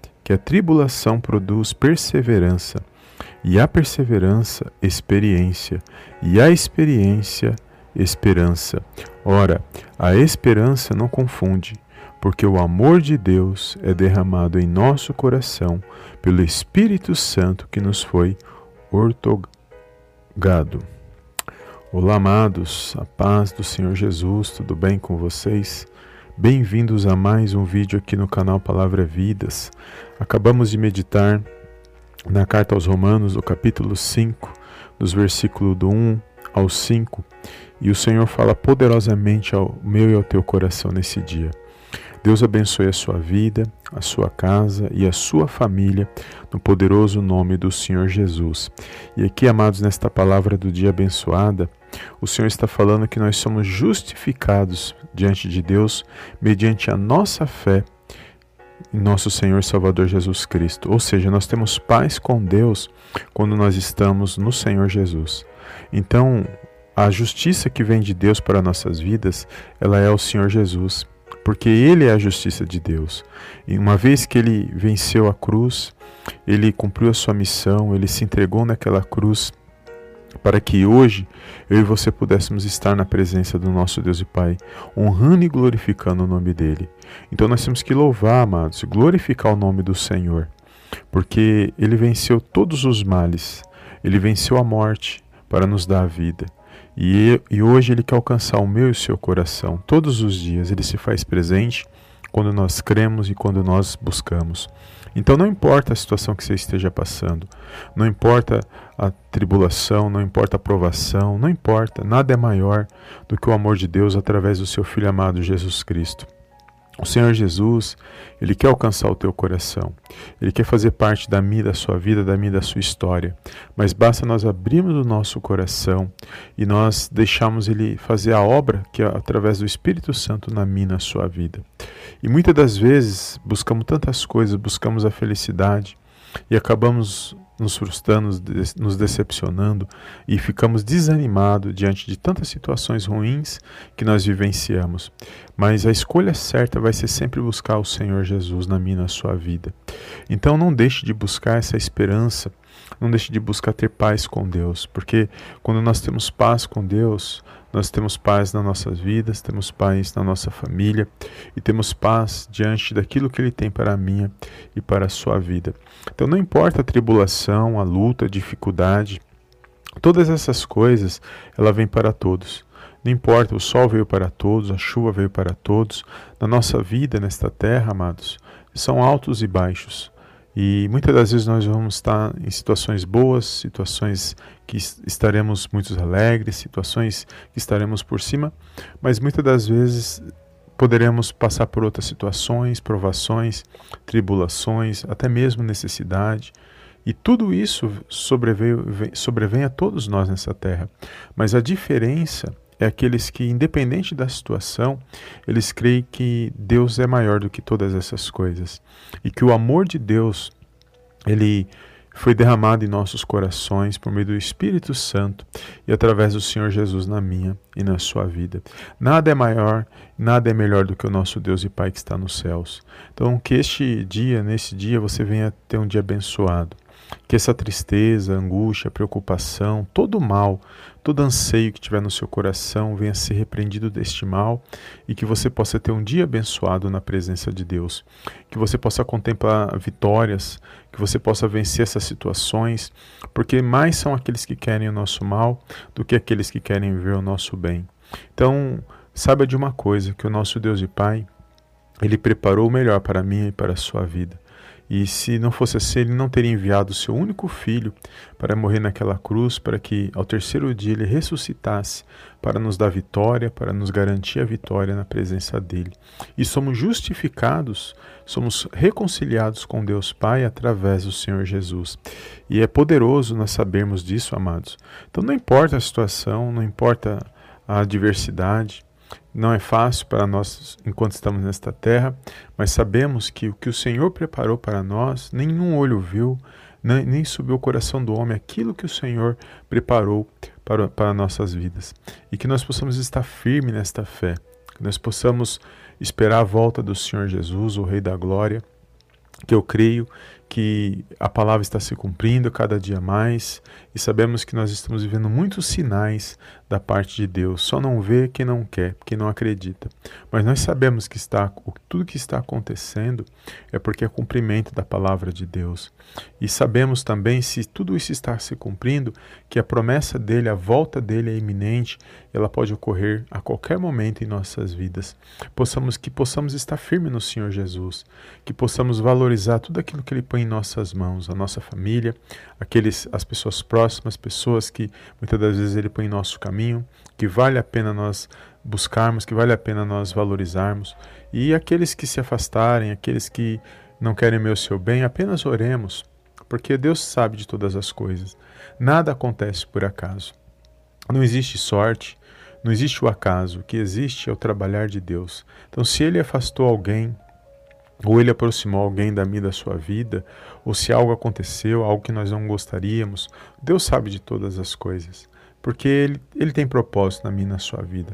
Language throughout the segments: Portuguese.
que a tribulação produz perseverança, e a perseverança, experiência, e a experiência, esperança. Ora, a esperança não confunde, porque o amor de Deus é derramado em nosso coração pelo Espírito Santo que nos foi ortogado. Olá, amados, a paz do Senhor Jesus, tudo bem com vocês? Bem-vindos a mais um vídeo aqui no canal Palavra Vidas. Acabamos de meditar na carta aos Romanos, do capítulo 5, dos versículos do 1 ao 5, e o Senhor fala poderosamente ao meu e ao teu coração nesse dia. Deus abençoe a sua vida, a sua casa e a sua família, no poderoso nome do Senhor Jesus. E aqui, amados, nesta palavra do dia abençoada, o Senhor está falando que nós somos justificados diante de Deus mediante a nossa fé em nosso Senhor Salvador Jesus Cristo. Ou seja, nós temos paz com Deus quando nós estamos no Senhor Jesus. Então, a justiça que vem de Deus para nossas vidas, ela é o Senhor Jesus, porque ele é a justiça de Deus. E uma vez que ele venceu a cruz, ele cumpriu a sua missão, ele se entregou naquela cruz para que hoje eu e você pudéssemos estar na presença do nosso Deus e Pai, honrando e glorificando o nome dele. Então nós temos que louvar, amados, glorificar o nome do Senhor, porque ele venceu todos os males, ele venceu a morte para nos dar a vida. E, e hoje ele quer alcançar o meu e o seu coração. Todos os dias ele se faz presente quando nós cremos e quando nós buscamos. Então não importa a situação que você esteja passando, não importa a tribulação, não importa a provação, não importa, nada é maior do que o amor de Deus através do seu Filho amado Jesus Cristo. O Senhor Jesus, Ele quer alcançar o teu coração. Ele quer fazer parte da minha, da sua vida, da minha, da sua história. Mas basta nós abrirmos o nosso coração e nós deixarmos Ele fazer a obra que é através do Espírito Santo na minha, na sua vida. E muitas das vezes buscamos tantas coisas, buscamos a felicidade e acabamos nos frustrando, nos decepcionando e ficamos desanimados diante de tantas situações ruins que nós vivenciamos. Mas a escolha certa vai ser sempre buscar o Senhor Jesus na minha na sua vida. Então não deixe de buscar essa esperança, não deixe de buscar ter paz com Deus, porque quando nós temos paz com Deus, nós temos paz nas nossas vidas, temos paz na nossa família e temos paz diante daquilo que Ele tem para a minha e para a sua vida. Então, não importa a tribulação, a luta, a dificuldade, todas essas coisas, ela vem para todos. Não importa, o sol veio para todos, a chuva veio para todos. Na nossa vida, nesta terra, amados, são altos e baixos. E muitas das vezes nós vamos estar em situações boas, situações que estaremos muito alegres, situações que estaremos por cima, mas muitas das vezes poderemos passar por outras situações, tribulações, até mesmo necessidade. E tudo isso sobrevém a todos nós nessa terra. Mas a diferença é aqueles que, independente da situação, eles creem que Deus é maior do que todas essas coisas e que o amor de Deus ele foi derramado em nossos corações por meio do Espírito Santo e através do Senhor Jesus na minha e na sua vida. Nada é maior, nada é melhor do que o nosso Deus e Pai que está nos céus. Então, que este dia, nesse dia, você venha ter um dia abençoado. Que essa tristeza, angústia, preocupação, todo mal, todo anseio que tiver no seu coração venha ser repreendido deste mal e que você possa ter um dia abençoado na presença de Deus. Que você possa contemplar vitórias, que você possa vencer essas situações, porque mais são aqueles que querem o nosso mal do que aqueles que querem ver o nosso bem. Então, saiba de uma coisa, que o nosso Deus e Pai, ele preparou o melhor para mim e para a sua vida. E se não fosse assim, ele não teria enviado o seu único filho para morrer naquela cruz, para que ao terceiro dia ele ressuscitasse, para nos dar vitória, para nos garantir a vitória na presença dele. E somos justificados, somos reconciliados com Deus Pai através do Senhor Jesus. E é poderoso nós sabermos disso, amados. Então não importa a situação, não importa a adversidade, não é fácil para nós enquanto estamos nesta terra, mas sabemos que o que o Senhor preparou para nós, nenhum olho viu, nem, nem subiu o coração do homem aquilo que o Senhor preparou para, para nossas vidas. E que nós possamos estar firmes nesta fé, que nós possamos esperar a volta do Senhor Jesus, o Rei da Glória, que eu creio que a palavra está se cumprindo cada dia mais e sabemos que nós estamos vivendo muitos sinais da parte de Deus. Só não vê quem não quer, quem não acredita. Mas nós sabemos que está tudo que está acontecendo é porque é cumprimento da palavra de Deus. E sabemos também se tudo isso está se cumprindo, que a promessa dele, a volta dele é iminente, ela pode ocorrer a qualquer momento em nossas vidas. Possamos que possamos estar firmes no Senhor Jesus, que possamos valorizar tudo aquilo que ele põe em nossas mãos, a nossa família, aqueles, as pessoas próximas, pessoas que muitas das vezes Ele põe em nosso caminho, que vale a pena nós buscarmos, que vale a pena nós valorizarmos, e aqueles que se afastarem, aqueles que não querem meu seu bem, apenas oremos, porque Deus sabe de todas as coisas. Nada acontece por acaso. Não existe sorte, não existe o acaso. O que existe é o trabalhar de Deus. Então, se Ele afastou alguém, ou ele aproximou alguém da minha da sua vida, ou se algo aconteceu, algo que nós não gostaríamos, Deus sabe de todas as coisas, porque ele, ele tem propósito na minha na sua vida.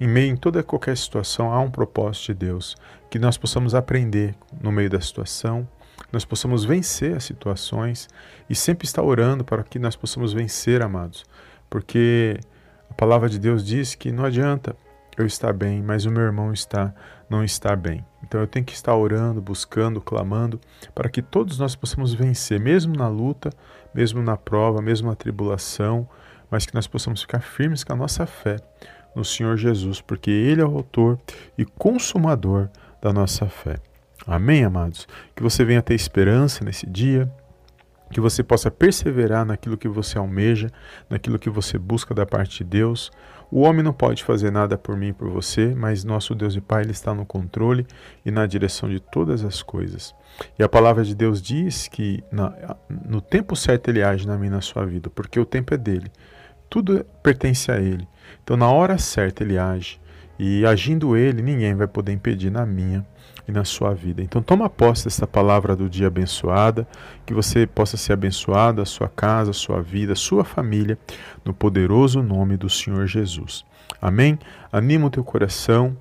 Em meio em toda qualquer situação há um propósito de Deus, que nós possamos aprender no meio da situação, nós possamos vencer as situações e sempre estar orando para que nós possamos vencer, amados, porque a palavra de Deus diz que não adianta eu estar bem, mas o meu irmão está não está bem. Então eu tenho que estar orando, buscando, clamando para que todos nós possamos vencer, mesmo na luta, mesmo na prova, mesmo na tribulação, mas que nós possamos ficar firmes com a nossa fé no Senhor Jesus, porque ele é o autor e consumador da nossa fé. Amém, amados? Que você venha ter esperança nesse dia, que você possa perseverar naquilo que você almeja, naquilo que você busca da parte de Deus. O homem não pode fazer nada por mim e por você, mas nosso Deus e Pai ele está no controle e na direção de todas as coisas. E a palavra de Deus diz que na, no tempo certo ele age na minha na sua vida, porque o tempo é dele. Tudo pertence a ele. Então na hora certa ele age. E agindo ele, ninguém vai poder impedir na minha e na sua vida. Então toma posse dessa palavra do dia abençoada, que você possa ser abençoado, a sua casa, a sua vida, a sua família, no poderoso nome do Senhor Jesus. Amém? Anima o teu coração,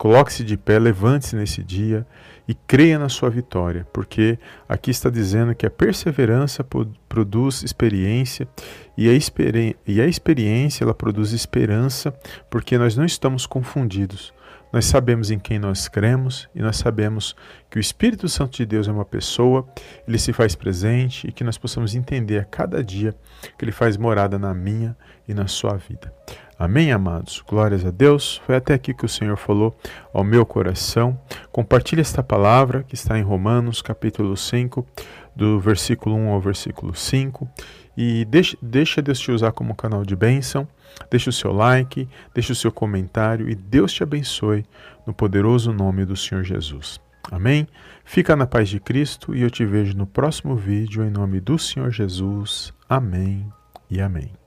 coloque-se de pé, levante-se nesse dia e creia na sua vitória, porque aqui está dizendo que a perseverança produz experiência e a, experi e a experiência ela produz esperança, porque nós não estamos confundidos. Nós sabemos em quem nós cremos e nós sabemos que o Espírito Santo de Deus é uma pessoa, ele se faz presente e que nós possamos entender a cada dia que ele faz morada na minha e na sua vida. Amém, amados? Glórias a Deus. Foi até aqui que o Senhor falou ao meu coração. Compartilhe esta palavra que está em Romanos, capítulo 5, do versículo 1 ao versículo 5. E deixa, deixa Deus te usar como canal de bênção. Deixe o seu like, deixe o seu comentário e Deus te abençoe no poderoso nome do Senhor Jesus. Amém? Fica na paz de Cristo e eu te vejo no próximo vídeo em nome do Senhor Jesus. Amém e amém.